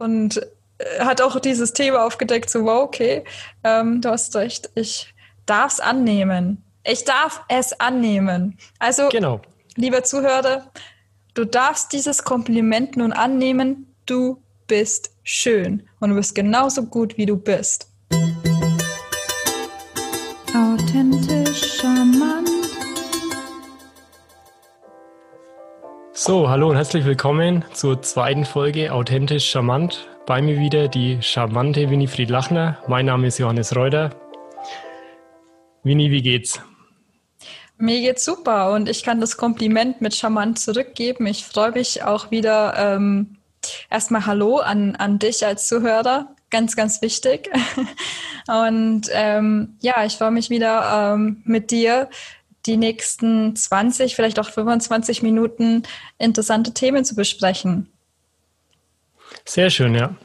und äh, hat auch dieses Thema aufgedeckt, so, wow, okay, ähm, du hast recht, ich darf es annehmen. Ich darf es annehmen. Also, genau. lieber Zuhörer, du darfst dieses Kompliment nun annehmen, du bist schön und du bist genauso gut, wie du bist. Authentisch, charmant. So, hallo und herzlich willkommen zur zweiten Folge Authentisch Charmant. Bei mir wieder die charmante Winifried Lachner. Mein Name ist Johannes Reuter. Winnie, wie geht's? Mir geht's super und ich kann das Kompliment mit charmant zurückgeben. Ich freue mich auch wieder. Ähm, erstmal Hallo an, an dich als Zuhörer. Ganz, ganz wichtig. Und ähm, ja, ich freue mich wieder ähm, mit dir die nächsten 20, vielleicht auch 25 Minuten interessante Themen zu besprechen. Sehr schön, ja.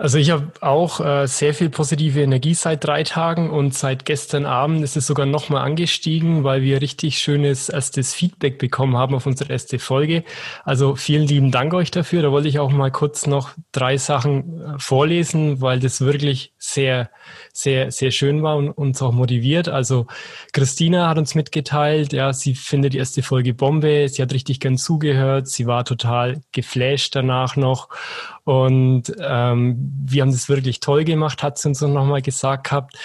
Also ich habe auch äh, sehr viel positive Energie seit drei Tagen und seit gestern Abend ist es sogar nochmal angestiegen, weil wir richtig schönes erstes Feedback bekommen haben auf unsere erste Folge. Also vielen lieben Dank euch dafür. Da wollte ich auch mal kurz noch drei Sachen äh, vorlesen, weil das wirklich sehr, sehr, sehr schön war und uns auch motiviert. Also Christina hat uns mitgeteilt, ja, sie findet die erste Folge Bombe. Sie hat richtig gern zugehört. Sie war total geflasht danach noch. Und ähm, wir haben das wirklich toll gemacht, hat sie uns nochmal gesagt gehabt.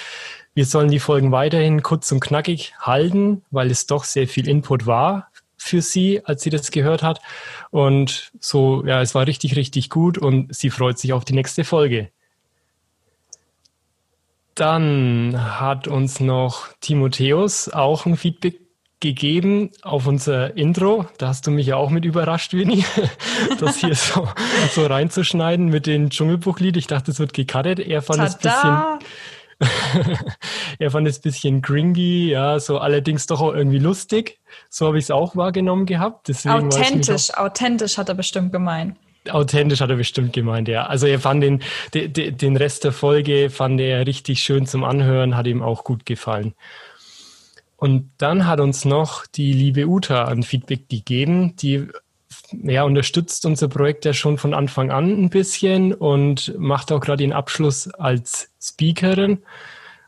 Wir sollen die Folgen weiterhin kurz und knackig halten, weil es doch sehr viel Input war für sie, als sie das gehört hat. Und so, ja, es war richtig, richtig gut und sie freut sich auf die nächste Folge. Dann hat uns noch Timotheus auch ein Feedback gegeben auf unser Intro. Da hast du mich ja auch mit überrascht, Winnie, das hier so, so reinzuschneiden mit dem Dschungelbuchlied. Ich dachte, es wird gecuttet. Er fand es bisschen, er fand es bisschen gringy, ja, so allerdings doch auch irgendwie lustig. So habe ich es auch wahrgenommen gehabt. Deswegen authentisch, authentisch hat er bestimmt gemeint. Authentisch hat er bestimmt gemeint, ja. Also er fand den, den, Rest der Folge fand er richtig schön zum Anhören, hat ihm auch gut gefallen. Und dann hat uns noch die liebe Uta ein Feedback gegeben, die ja, unterstützt unser Projekt ja schon von Anfang an ein bisschen und macht auch gerade den Abschluss als Speakerin.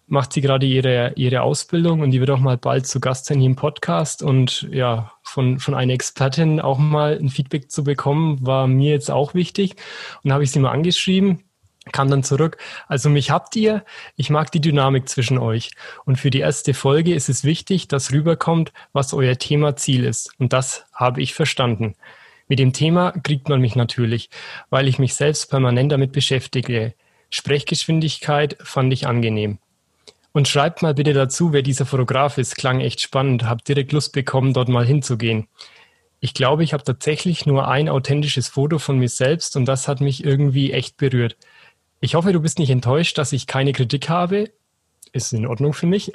Macht sie gerade ihre, ihre Ausbildung und die wird auch mal bald zu Gast sein hier im Podcast. Und ja, von, von einer Expertin auch mal ein Feedback zu bekommen, war mir jetzt auch wichtig. Und habe ich sie mal angeschrieben kam dann zurück. Also mich habt ihr, ich mag die Dynamik zwischen euch. Und für die erste Folge ist es wichtig, dass rüberkommt, was euer Thema Ziel ist. Und das habe ich verstanden. Mit dem Thema kriegt man mich natürlich, weil ich mich selbst permanent damit beschäftige. Sprechgeschwindigkeit fand ich angenehm. Und schreibt mal bitte dazu, wer dieser Fotograf ist. Klang echt spannend. Hab direkt Lust bekommen, dort mal hinzugehen. Ich glaube, ich habe tatsächlich nur ein authentisches Foto von mir selbst und das hat mich irgendwie echt berührt. Ich hoffe, du bist nicht enttäuscht, dass ich keine Kritik habe. Ist in Ordnung für mich.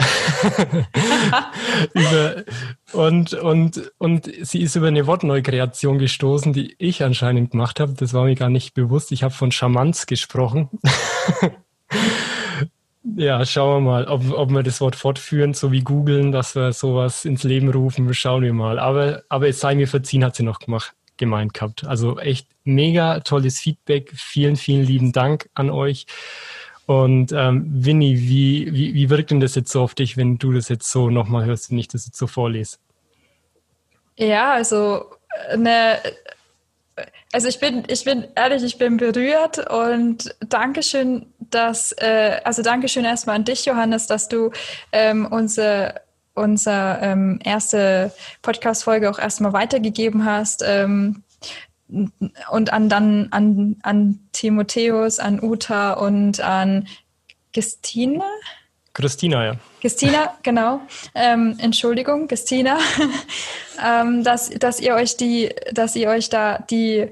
über, und, und, und sie ist über eine Wortneukreation gestoßen, die ich anscheinend gemacht habe. Das war mir gar nicht bewusst. Ich habe von Charmanz gesprochen. ja, schauen wir mal, ob, ob wir das Wort fortführen, so wie googeln, dass wir sowas ins Leben rufen. Schauen wir mal. Aber, aber es sei mir verziehen, hat sie noch gemacht gemeint gehabt. Also echt mega tolles Feedback. Vielen, vielen lieben Dank an euch. Und ähm, Winnie, wie, wie, wie wirkt denn das jetzt so auf dich, wenn du das jetzt so nochmal hörst, wenn ich das jetzt so vorlese? Ja, also eine, also ich bin, ich bin ehrlich, ich bin berührt und Dankeschön, dass, äh, also Dankeschön erstmal an dich, Johannes, dass du ähm, unsere unsere ähm, erste Podcast-Folge auch erstmal weitergegeben hast. Ähm, und an dann an, an Timotheus, an Uta und an Christina. Christina, ja. Christina, genau. Ähm, Entschuldigung, Christina, ähm, dass, dass ihr euch die, dass ihr euch da die,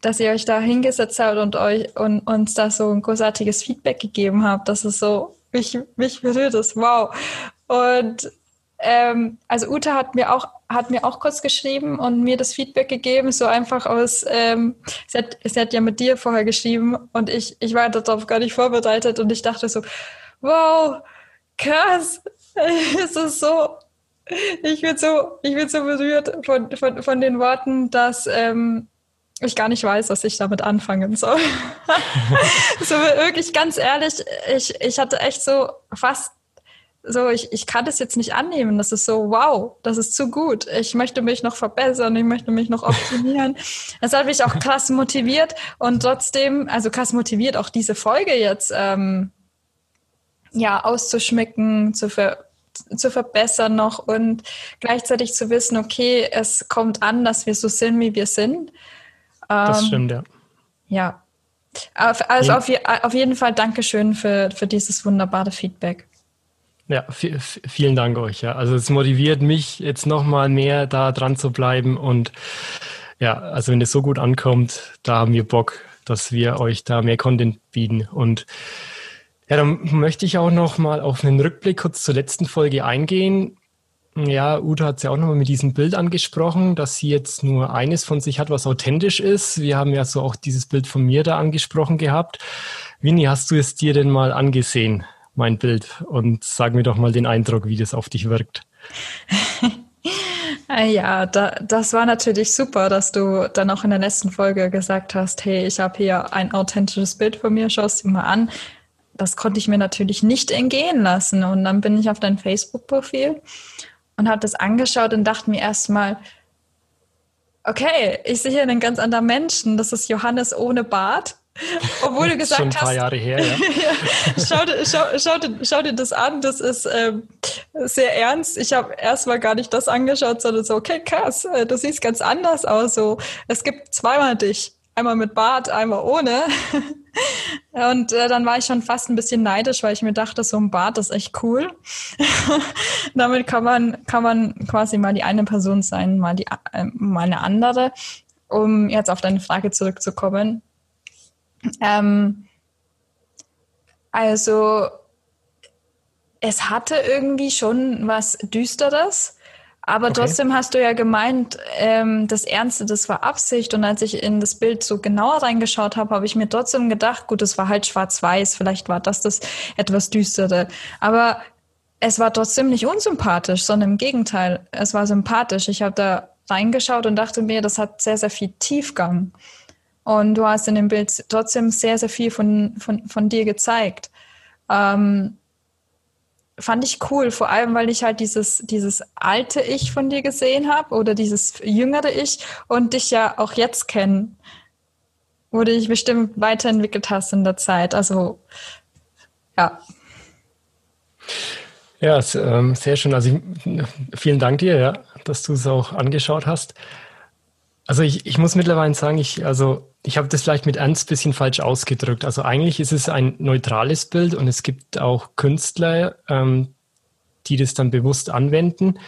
dass ihr euch da hingesetzt habt und euch und uns da so ein großartiges Feedback gegeben habt. Das ist so, mich, mich berührt das, wow. Und ähm, also Uta hat mir auch hat mir auch kurz geschrieben und mir das Feedback gegeben, so einfach aus, ähm, sie, hat, sie hat ja mit dir vorher geschrieben und ich, ich war darauf gar nicht vorbereitet und ich dachte so, wow, krass, es ist so, ich bin so, ich bin so berührt von, von, von den Worten, dass, ähm, ich gar nicht weiß, was ich damit anfangen soll. so wirklich ganz ehrlich, ich, ich hatte echt so fast so, ich, ich kann das jetzt nicht annehmen. Das ist so, wow, das ist zu gut. Ich möchte mich noch verbessern, ich möchte mich noch optimieren. das hat mich auch krass motiviert und trotzdem, also krass motiviert, auch diese Folge jetzt ähm, ja auszuschmücken, zu, ver zu verbessern noch und gleichzeitig zu wissen, okay, es kommt an, dass wir so sind, wie wir sind. Ähm, das stimmt, ja. Ja. Also auf, auf jeden Fall Dankeschön für, für dieses wunderbare Feedback. Ja, vielen Dank euch. Ja. Also es motiviert mich jetzt nochmal mehr da dran zu bleiben und ja, also wenn es so gut ankommt, da haben wir Bock, dass wir euch da mehr Content bieten und ja, dann möchte ich auch noch mal auf einen Rückblick kurz zur letzten Folge eingehen. Ja, Uta hat es ja auch nochmal mit diesem Bild angesprochen, dass sie jetzt nur eines von sich hat, was authentisch ist. Wir haben ja so auch dieses Bild von mir da angesprochen gehabt. Winnie, hast du es dir denn mal angesehen? mein Bild und sag mir doch mal den Eindruck, wie das auf dich wirkt. Ja, da, das war natürlich super, dass du dann auch in der letzten Folge gesagt hast, hey, ich habe hier ein authentisches Bild von mir, schau es dir mal an. Das konnte ich mir natürlich nicht entgehen lassen. Und dann bin ich auf dein Facebook-Profil und habe das angeschaut und dachte mir erstmal, okay, ich sehe hier einen ganz anderen Menschen. Das ist Johannes ohne Bart. Obwohl du gesagt Schon ein paar hast. Jahre her, ja. schau, schau, schau, dir, schau, dir das an, das ist ähm, sehr ernst. Ich habe erstmal gar nicht das angeschaut, sondern so, okay, krass, äh, du siehst ganz anders aus. So, es gibt zweimal dich. Einmal mit Bart, einmal ohne. Und äh, dann war ich schon fast ein bisschen neidisch, weil ich mir dachte, so ein Bart ist echt cool. Damit kann man, kann man quasi mal die eine Person sein, mal, die, äh, mal eine andere. Um jetzt auf deine Frage zurückzukommen ähm, also es hatte irgendwie schon was Düsteres, aber okay. trotzdem hast du ja gemeint, ähm, das Ernste, das war Absicht. Und als ich in das Bild so genauer reingeschaut habe, habe ich mir trotzdem gedacht, gut, es war halt schwarz-weiß, vielleicht war das das etwas Düstere. Aber es war trotzdem nicht unsympathisch, sondern im Gegenteil, es war sympathisch. Ich habe da reingeschaut und dachte mir, das hat sehr, sehr viel Tiefgang. Und du hast in dem Bild trotzdem sehr, sehr viel von, von, von dir gezeigt. Ähm, fand ich cool, vor allem, weil ich halt dieses, dieses alte Ich von dir gesehen habe oder dieses jüngere Ich und dich ja auch jetzt kenne, wo du dich bestimmt weiterentwickelt hast in der Zeit. Also, ja. Ja, ähm, sehr schön. Also ich, vielen Dank dir, ja, dass du es auch angeschaut hast. Also ich, ich muss mittlerweile sagen, ich, also ich habe das vielleicht mit Ernst bisschen falsch ausgedrückt. Also eigentlich ist es ein neutrales Bild und es gibt auch Künstler, ähm, die das dann bewusst anwenden.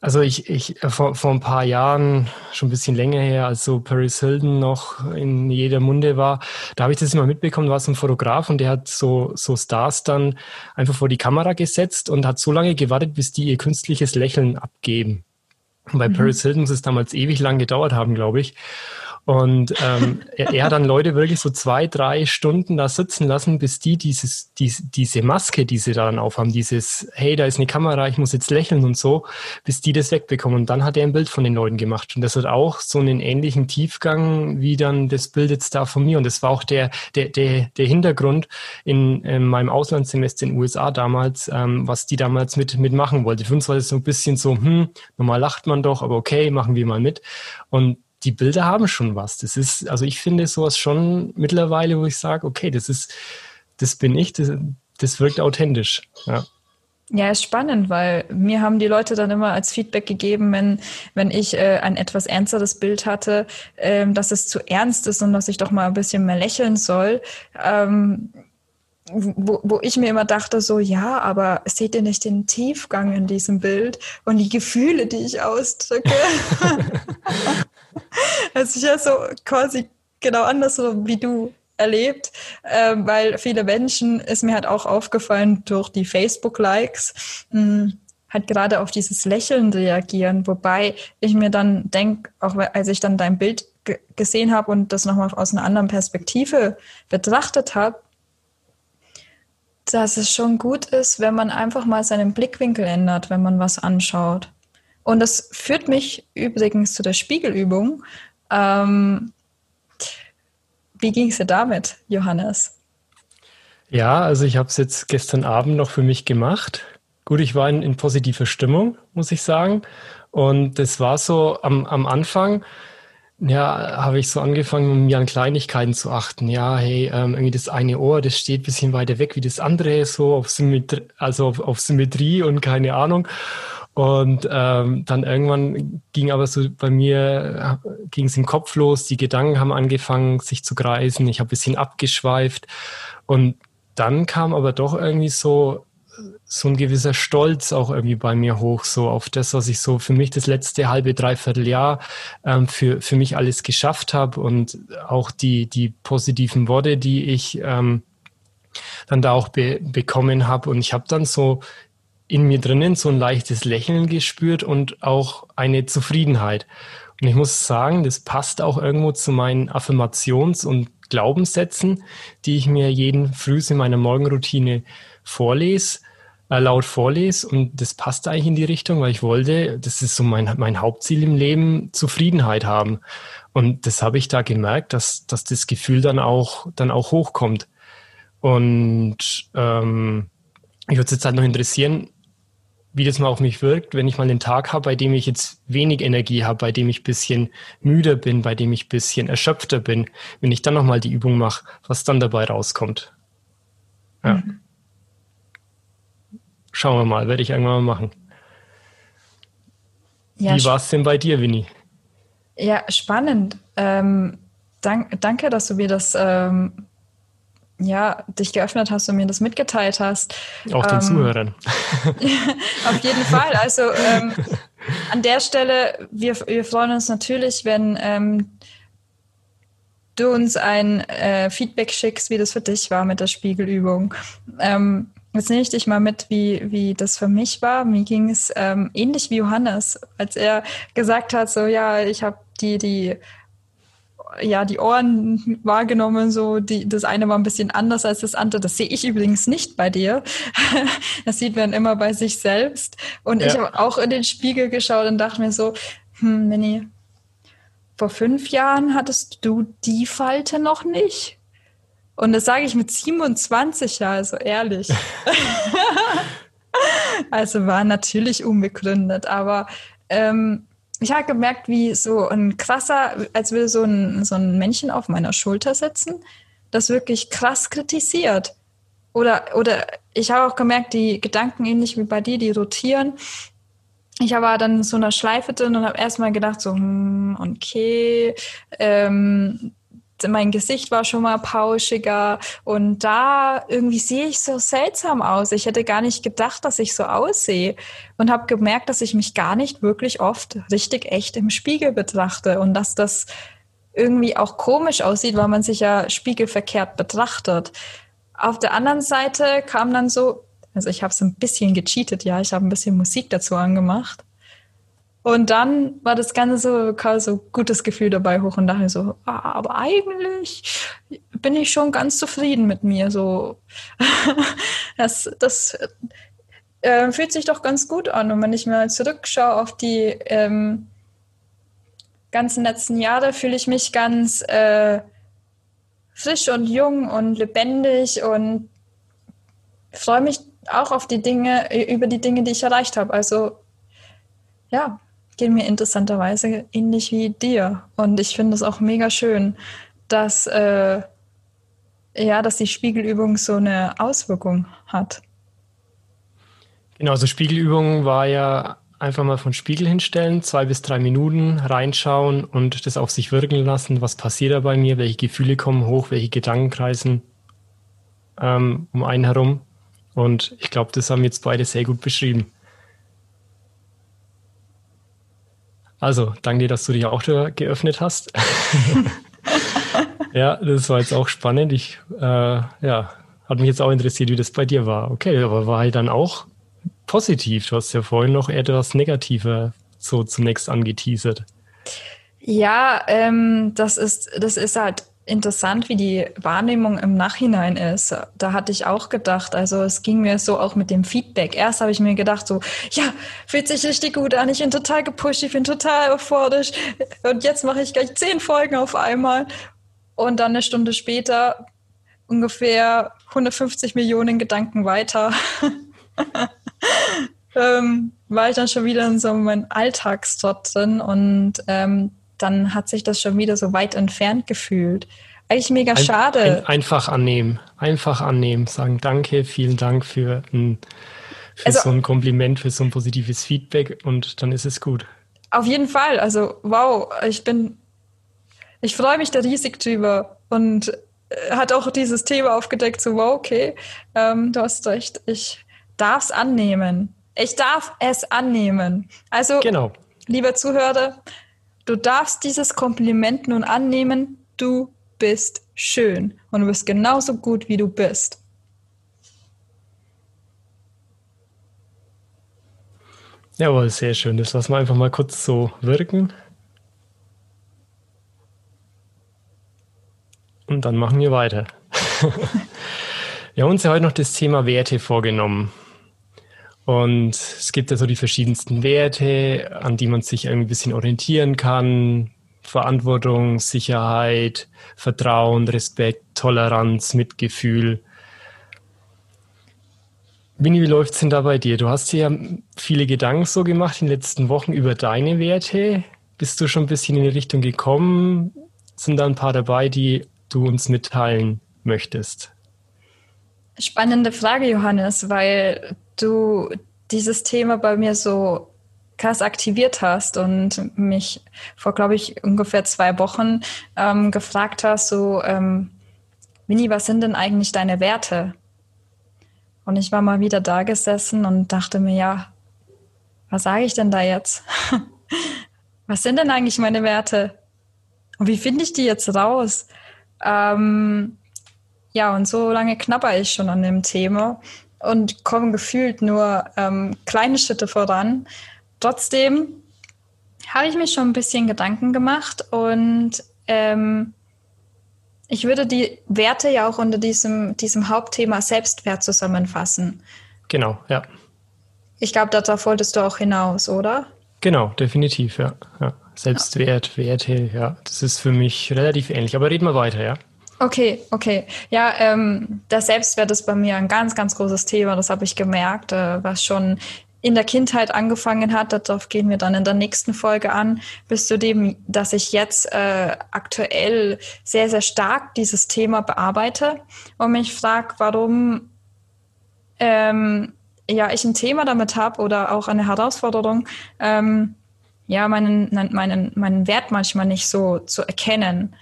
Also ich, ich äh, vor, vor ein paar Jahren, schon ein bisschen länger her, als so Paris Hilton noch in jeder Munde war, da habe ich das immer mitbekommen, da war so ein Fotograf und der hat so, so Stars dann einfach vor die Kamera gesetzt und hat so lange gewartet, bis die ihr künstliches Lächeln abgeben. Und bei mhm. Paris Hilton muss es damals ewig lang gedauert haben, glaube ich. Und ähm, er, er, hat dann Leute wirklich so zwei, drei Stunden da sitzen lassen, bis die dieses, dies, diese Maske, die sie dann aufhaben, dieses, hey, da ist eine Kamera, ich muss jetzt lächeln und so, bis die das wegbekommen. Und dann hat er ein Bild von den Leuten gemacht. Und das hat auch so einen ähnlichen Tiefgang wie dann das Bild jetzt da von mir. Und das war auch der, der, der, der Hintergrund in, in meinem Auslandssemester in den USA damals, ähm, was die damals mit, mitmachen wollte. Für uns war das so ein bisschen so, hm, normal lacht man doch, aber okay, machen wir mal mit. Und die Bilder haben schon was. Das ist, also ich finde sowas schon mittlerweile, wo ich sage, okay, das ist, das bin ich, das, das wirkt authentisch. Ja. Ja, ist spannend, weil mir haben die Leute dann immer als Feedback gegeben, wenn, wenn ich äh, ein etwas ernsteres Bild hatte, ähm, dass es zu ernst ist und dass ich doch mal ein bisschen mehr lächeln soll. Ähm, wo, wo ich mir immer dachte, so ja, aber seht ihr nicht den Tiefgang in diesem Bild und die Gefühle, die ich ausdrücke? also ich habe so quasi genau anders so wie du erlebt, äh, weil viele Menschen, ist mir halt auch aufgefallen durch die Facebook-Likes, hm, halt gerade auf dieses Lächeln reagieren, wobei ich mir dann denke, auch als ich dann dein Bild gesehen habe und das nochmal aus einer anderen Perspektive betrachtet habe, dass es schon gut ist, wenn man einfach mal seinen Blickwinkel ändert, wenn man was anschaut. Und das führt mich übrigens zu der Spiegelübung. Ähm, wie ging es dir damit, Johannes? Ja, also ich habe es jetzt gestern Abend noch für mich gemacht. Gut, ich war in, in positiver Stimmung, muss ich sagen. Und das war so am, am Anfang, ja, habe ich so angefangen, mir an Kleinigkeiten zu achten. Ja, hey, ähm, irgendwie das eine Ohr, das steht ein bisschen weiter weg wie das andere, so auf Symmetrie, also auf, auf Symmetrie und keine Ahnung. Und ähm, dann irgendwann ging aber so bei mir, ging es im Kopf los, die Gedanken haben angefangen, sich zu kreisen, ich habe ein bisschen abgeschweift. Und dann kam aber doch irgendwie so so ein gewisser Stolz auch irgendwie bei mir hoch, so auf das, was ich so für mich das letzte halbe, dreiviertel Jahr ähm, für, für mich alles geschafft habe und auch die, die positiven Worte, die ich ähm, dann da auch be bekommen habe. Und ich habe dann so in mir drinnen so ein leichtes Lächeln gespürt und auch eine Zufriedenheit. Und ich muss sagen, das passt auch irgendwo zu meinen Affirmations- und Glaubenssätzen, die ich mir jeden Früh in meiner Morgenroutine vorlese laut vorlese und das passt eigentlich in die Richtung, weil ich wollte, das ist so mein, mein Hauptziel im Leben, Zufriedenheit haben. Und das habe ich da gemerkt, dass, dass das Gefühl dann auch, dann auch hochkommt. Und ähm, ich würde es jetzt halt noch interessieren, wie das mal auf mich wirkt, wenn ich mal einen Tag habe, bei dem ich jetzt wenig Energie habe, bei dem ich bisschen müder bin, bei dem ich bisschen erschöpfter bin, wenn ich dann nochmal die Übung mache, was dann dabei rauskommt. Ja. Mhm. Schauen wir mal, werde ich irgendwann mal machen. Ja, Wie war es denn bei dir, Winnie? Ja, spannend. Ähm, dank, danke, dass du mir das, ähm, ja, dich geöffnet hast und mir das mitgeteilt hast. Auch den ähm, Zuhörern. auf jeden Fall. Also ähm, an der Stelle, wir, wir freuen uns natürlich, wenn ähm, du uns ein äh, Feedback schickst, wie das für dich war mit der Spiegelübung. Ähm, Jetzt nehme ich dich mal mit, wie, wie das für mich war. Mir ging es ähm, ähnlich wie Johannes, als er gesagt hat, so ja, ich habe die, die, ja, die Ohren wahrgenommen, so die, das eine war ein bisschen anders als das andere. Das sehe ich übrigens nicht bei dir. das sieht man immer bei sich selbst. Und ja. ich habe auch in den Spiegel geschaut und dachte mir so, hm, Minnie, vor fünf Jahren hattest du die Falte noch nicht. Und das sage ich mit 27 Jahren, also ehrlich. also war natürlich unbegründet, aber ähm, ich habe gemerkt, wie so ein krasser, als würde so ein, so ein Männchen auf meiner Schulter sitzen, das wirklich krass kritisiert. Oder, oder ich habe auch gemerkt, die Gedanken ähnlich wie bei dir, die rotieren. Ich war dann in so einer Schleife drin und habe erstmal gedacht, so, hm, okay, ähm, mein Gesicht war schon mal pauschiger. Und da irgendwie sehe ich so seltsam aus. Ich hätte gar nicht gedacht, dass ich so aussehe. Und habe gemerkt, dass ich mich gar nicht wirklich oft richtig echt im Spiegel betrachte. Und dass das irgendwie auch komisch aussieht, weil man sich ja spiegelverkehrt betrachtet. Auf der anderen Seite kam dann so, also ich habe es ein bisschen gecheatet, ja, ich habe ein bisschen Musik dazu angemacht und dann war das Ganze so, kam so gutes Gefühl dabei hoch und dachte so, ah, aber eigentlich bin ich schon ganz zufrieden mit mir. So, das, das äh, fühlt sich doch ganz gut an. Und wenn ich mal zurückschaue auf die ähm, ganzen letzten Jahre, fühle ich mich ganz äh, frisch und jung und lebendig und freue mich auch auf die Dinge, über die Dinge, die ich erreicht habe. Also ja, geht mir interessanterweise ähnlich wie dir. Und ich finde es auch mega schön, dass, äh, ja, dass die Spiegelübung so eine Auswirkung hat. Genau, also Spiegelübung war ja einfach mal von Spiegel hinstellen, zwei bis drei Minuten reinschauen und das auf sich wirken lassen. Was passiert da bei mir? Welche Gefühle kommen hoch? Welche Gedanken kreisen ähm, um einen herum? Und ich glaube, das haben jetzt beide sehr gut beschrieben. Also, danke dir, dass du dich auch geöffnet hast. ja, das war jetzt auch spannend. Ich, äh, ja, hat mich jetzt auch interessiert, wie das bei dir war. Okay, aber war halt dann auch positiv. Du hast ja vorhin noch etwas negativer so zunächst angeteasert. Ja, ähm, das ist, das ist halt interessant, wie die Wahrnehmung im Nachhinein ist. Da hatte ich auch gedacht, also es ging mir so auch mit dem Feedback. Erst habe ich mir gedacht, so, ja, fühlt sich richtig gut an, ich bin total gepusht, ich bin total euphorisch und jetzt mache ich gleich zehn Folgen auf einmal. Und dann eine Stunde später ungefähr 150 Millionen Gedanken weiter. ähm, war ich dann schon wieder in so meinem Alltagstrott drin und ähm, dann hat sich das schon wieder so weit entfernt gefühlt. Eigentlich mega ein, schade. Ein, einfach annehmen, einfach annehmen, sagen Danke, vielen Dank für, ein, für also, so ein Kompliment, für so ein positives Feedback und dann ist es gut. Auf jeden Fall, also wow, ich bin, ich freue mich da riesig drüber und äh, hat auch dieses Thema aufgedeckt, so wow, okay, ähm, du hast recht, ich darf es annehmen. Ich darf es annehmen. Also, genau. lieber Zuhörer, Du darfst dieses Kompliment nun annehmen, du bist schön und du bist genauso gut, wie du bist. Jawohl, sehr schön. Das lassen wir einfach mal kurz so wirken. Und dann machen wir weiter. wir haben uns ja heute noch das Thema Werte vorgenommen. Und es gibt ja so die verschiedensten Werte, an die man sich ein bisschen orientieren kann. Verantwortung, Sicherheit, Vertrauen, Respekt, Toleranz, Mitgefühl. Winnie, wie läuft es denn da bei dir? Du hast dir ja viele Gedanken so gemacht in den letzten Wochen über deine Werte. Bist du schon ein bisschen in die Richtung gekommen? Sind da ein paar dabei, die du uns mitteilen möchtest? Spannende Frage, Johannes, weil du dieses Thema bei mir so krass aktiviert hast und mich vor, glaube ich, ungefähr zwei Wochen ähm, gefragt hast, so, ähm, Winnie, was sind denn eigentlich deine Werte? Und ich war mal wieder da gesessen und dachte mir, ja, was sage ich denn da jetzt? was sind denn eigentlich meine Werte? Und wie finde ich die jetzt raus? Ähm, ja, und so lange knapper ich schon an dem Thema und kommen gefühlt nur ähm, kleine Schritte voran. Trotzdem habe ich mir schon ein bisschen Gedanken gemacht und ähm, ich würde die Werte ja auch unter diesem, diesem Hauptthema Selbstwert zusammenfassen. Genau, ja. Ich glaube, darauf wolltest du auch hinaus, oder? Genau, definitiv, ja. ja. Selbstwert. Werte, ja, das ist für mich relativ ähnlich. Aber reden wir weiter, ja. Okay, okay. Ja, ähm, der Selbstwert ist bei mir ein ganz, ganz großes Thema. Das habe ich gemerkt, äh, was schon in der Kindheit angefangen hat. Darauf gehen wir dann in der nächsten Folge an, bis zu dem, dass ich jetzt äh, aktuell sehr, sehr stark dieses Thema bearbeite und mich frage, warum ähm, ja ich ein Thema damit habe oder auch eine Herausforderung, ähm, ja, meinen, meinen, meinen Wert manchmal nicht so zu erkennen.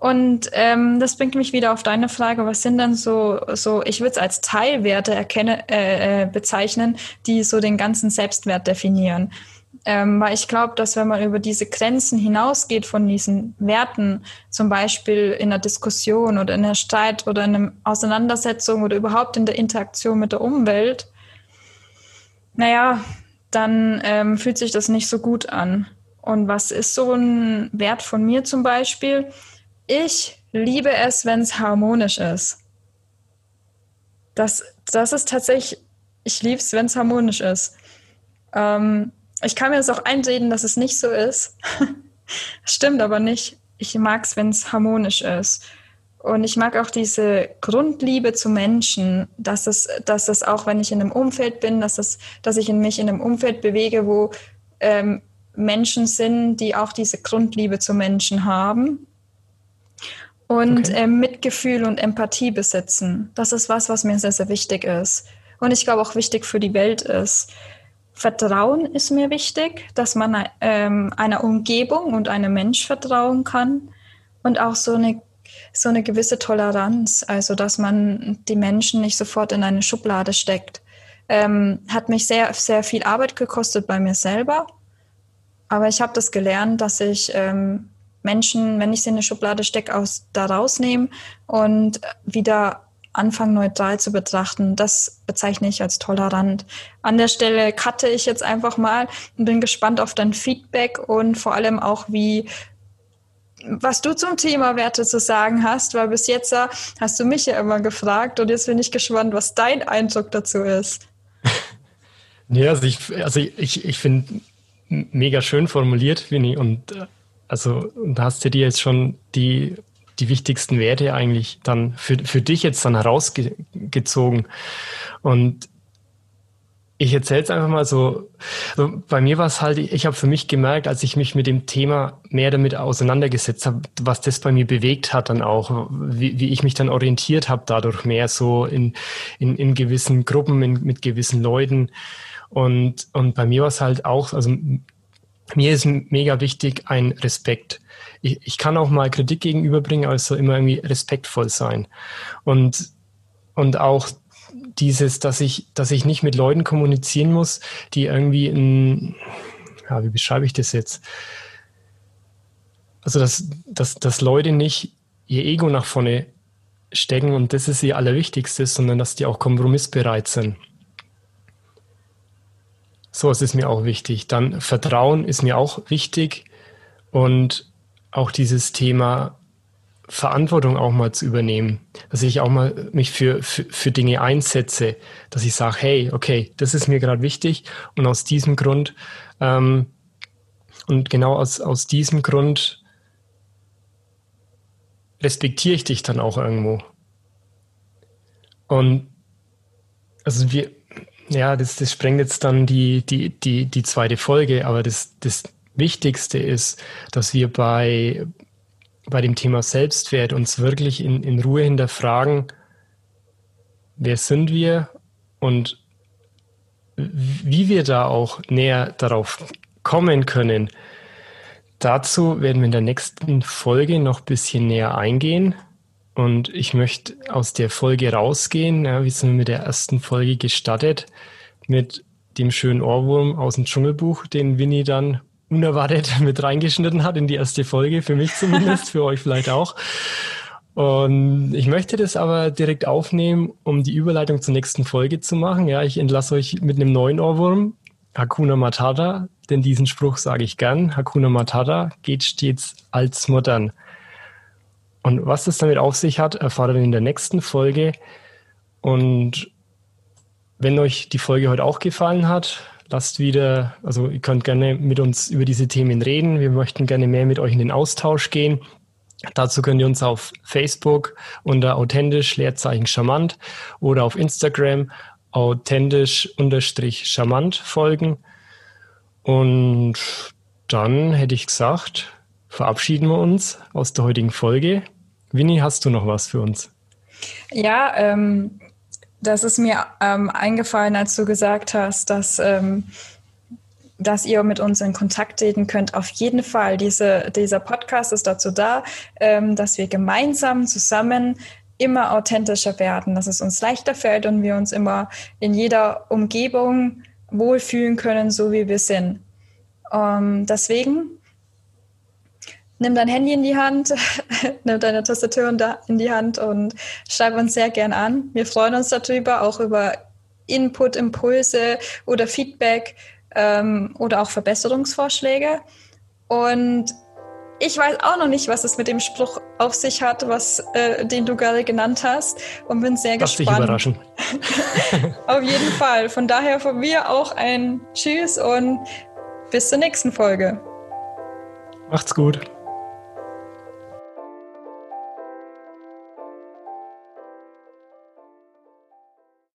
Und ähm, das bringt mich wieder auf deine Frage, was sind denn so, so ich würde es als Teilwerte erkenne, äh, äh, bezeichnen, die so den ganzen Selbstwert definieren. Ähm, weil ich glaube, dass wenn man über diese Grenzen hinausgeht von diesen Werten, zum Beispiel in einer Diskussion oder in einer Streit oder in einer Auseinandersetzung oder überhaupt in der Interaktion mit der Umwelt, naja, dann ähm, fühlt sich das nicht so gut an. Und was ist so ein Wert von mir zum Beispiel? Ich liebe es, wenn es harmonisch ist. Das, das ist tatsächlich, ich liebe es, wenn es harmonisch ist. Ähm, ich kann mir das auch einreden, dass es nicht so ist. Stimmt aber nicht. Ich mag es, wenn es harmonisch ist. Und ich mag auch diese Grundliebe zu Menschen, dass es, dass es auch, wenn ich in einem Umfeld bin, dass, es, dass ich mich in einem Umfeld bewege, wo ähm, Menschen sind, die auch diese Grundliebe zu Menschen haben und okay. äh, Mitgefühl und Empathie besitzen. Das ist was, was mir sehr, sehr wichtig ist. Und ich glaube auch wichtig für die Welt ist. Vertrauen ist mir wichtig, dass man ähm, einer Umgebung und einem Mensch vertrauen kann und auch so eine, so eine gewisse Toleranz, also dass man die Menschen nicht sofort in eine Schublade steckt. Ähm, hat mich sehr, sehr viel Arbeit gekostet bei mir selber, aber ich habe das gelernt, dass ich ähm, Menschen, wenn ich sie in eine Schublade stecke, aus da rausnehmen und wieder anfangen, neutral zu betrachten. Das bezeichne ich als tolerant. An der Stelle cutte ich jetzt einfach mal und bin gespannt auf dein Feedback und vor allem auch, wie was du zum Thema Werte zu sagen hast, weil bis jetzt äh, hast du mich ja immer gefragt und jetzt bin ich gespannt, was dein Eindruck dazu ist. Ja, also ich, also ich, ich finde mega schön formuliert, Winnie, und äh, also da hast du dir jetzt schon die, die wichtigsten Werte eigentlich dann für, für dich jetzt dann herausgezogen. Und ich erzähle es einfach mal so. Also bei mir war es halt, ich habe für mich gemerkt, als ich mich mit dem Thema mehr damit auseinandergesetzt habe, was das bei mir bewegt hat dann auch, wie, wie ich mich dann orientiert habe dadurch mehr so in, in, in gewissen Gruppen, in, mit gewissen Leuten. Und, und bei mir war es halt auch, also mir ist mega wichtig ein Respekt. Ich, ich kann auch mal Kritik gegenüberbringen, also immer irgendwie respektvoll sein. Und, und auch dieses, dass ich, dass ich nicht mit Leuten kommunizieren muss, die irgendwie ein, ja, wie beschreibe ich das jetzt? Also, dass, dass, dass Leute nicht ihr Ego nach vorne stecken und das ist ihr Allerwichtigstes, sondern dass die auch kompromissbereit sind. So, es ist mir auch wichtig. Dann Vertrauen ist mir auch wichtig und auch dieses Thema Verantwortung auch mal zu übernehmen, dass ich auch mal mich für, für, für Dinge einsetze, dass ich sage, hey, okay, das ist mir gerade wichtig und aus diesem Grund ähm, und genau aus, aus diesem Grund respektiere ich dich dann auch irgendwo. Und also wir, ja, das, das sprengt jetzt dann die, die, die, die zweite Folge, aber das, das Wichtigste ist, dass wir bei, bei dem Thema Selbstwert uns wirklich in, in Ruhe hinterfragen, wer sind wir und wie wir da auch näher darauf kommen können. Dazu werden wir in der nächsten Folge noch ein bisschen näher eingehen. Und ich möchte aus der Folge rausgehen. Ja, wir sind mit der ersten Folge gestartet mit dem schönen Ohrwurm aus dem Dschungelbuch, den Winnie dann unerwartet mit reingeschnitten hat in die erste Folge, für mich zumindest, für euch vielleicht auch. Und ich möchte das aber direkt aufnehmen, um die Überleitung zur nächsten Folge zu machen. Ja, ich entlasse euch mit einem neuen Ohrwurm, Hakuna Matata, denn diesen Spruch sage ich gern. Hakuna Matata geht stets als modern. Und was es damit auf sich hat, erfahrt ihr in der nächsten Folge. Und wenn euch die Folge heute auch gefallen hat, lasst wieder, also ihr könnt gerne mit uns über diese Themen reden. Wir möchten gerne mehr mit euch in den Austausch gehen. Dazu könnt ihr uns auf Facebook unter authentisch Leerzeichen charmant oder auf Instagram authentisch unterstrich charmant folgen. Und dann hätte ich gesagt, verabschieden wir uns aus der heutigen Folge. Winnie, hast du noch was für uns? Ja, ähm, das ist mir ähm, eingefallen, als du gesagt hast, dass, ähm, dass ihr mit uns in Kontakt treten könnt. Auf jeden Fall. Diese, dieser Podcast ist dazu da, ähm, dass wir gemeinsam zusammen immer authentischer werden, dass es uns leichter fällt und wir uns immer in jeder Umgebung wohlfühlen können, so wie wir sind. Ähm, deswegen nimm dein Handy in die Hand, nimm deine Tastatur in die Hand und schreib uns sehr gern an. Wir freuen uns darüber, auch über Input, Impulse oder Feedback ähm, oder auch Verbesserungsvorschläge. Und ich weiß auch noch nicht, was es mit dem Spruch auf sich hat, was, äh, den du gerade genannt hast und bin sehr Lass gespannt. Dich überraschen. auf jeden Fall. Von daher von mir auch ein Tschüss und bis zur nächsten Folge. Macht's gut.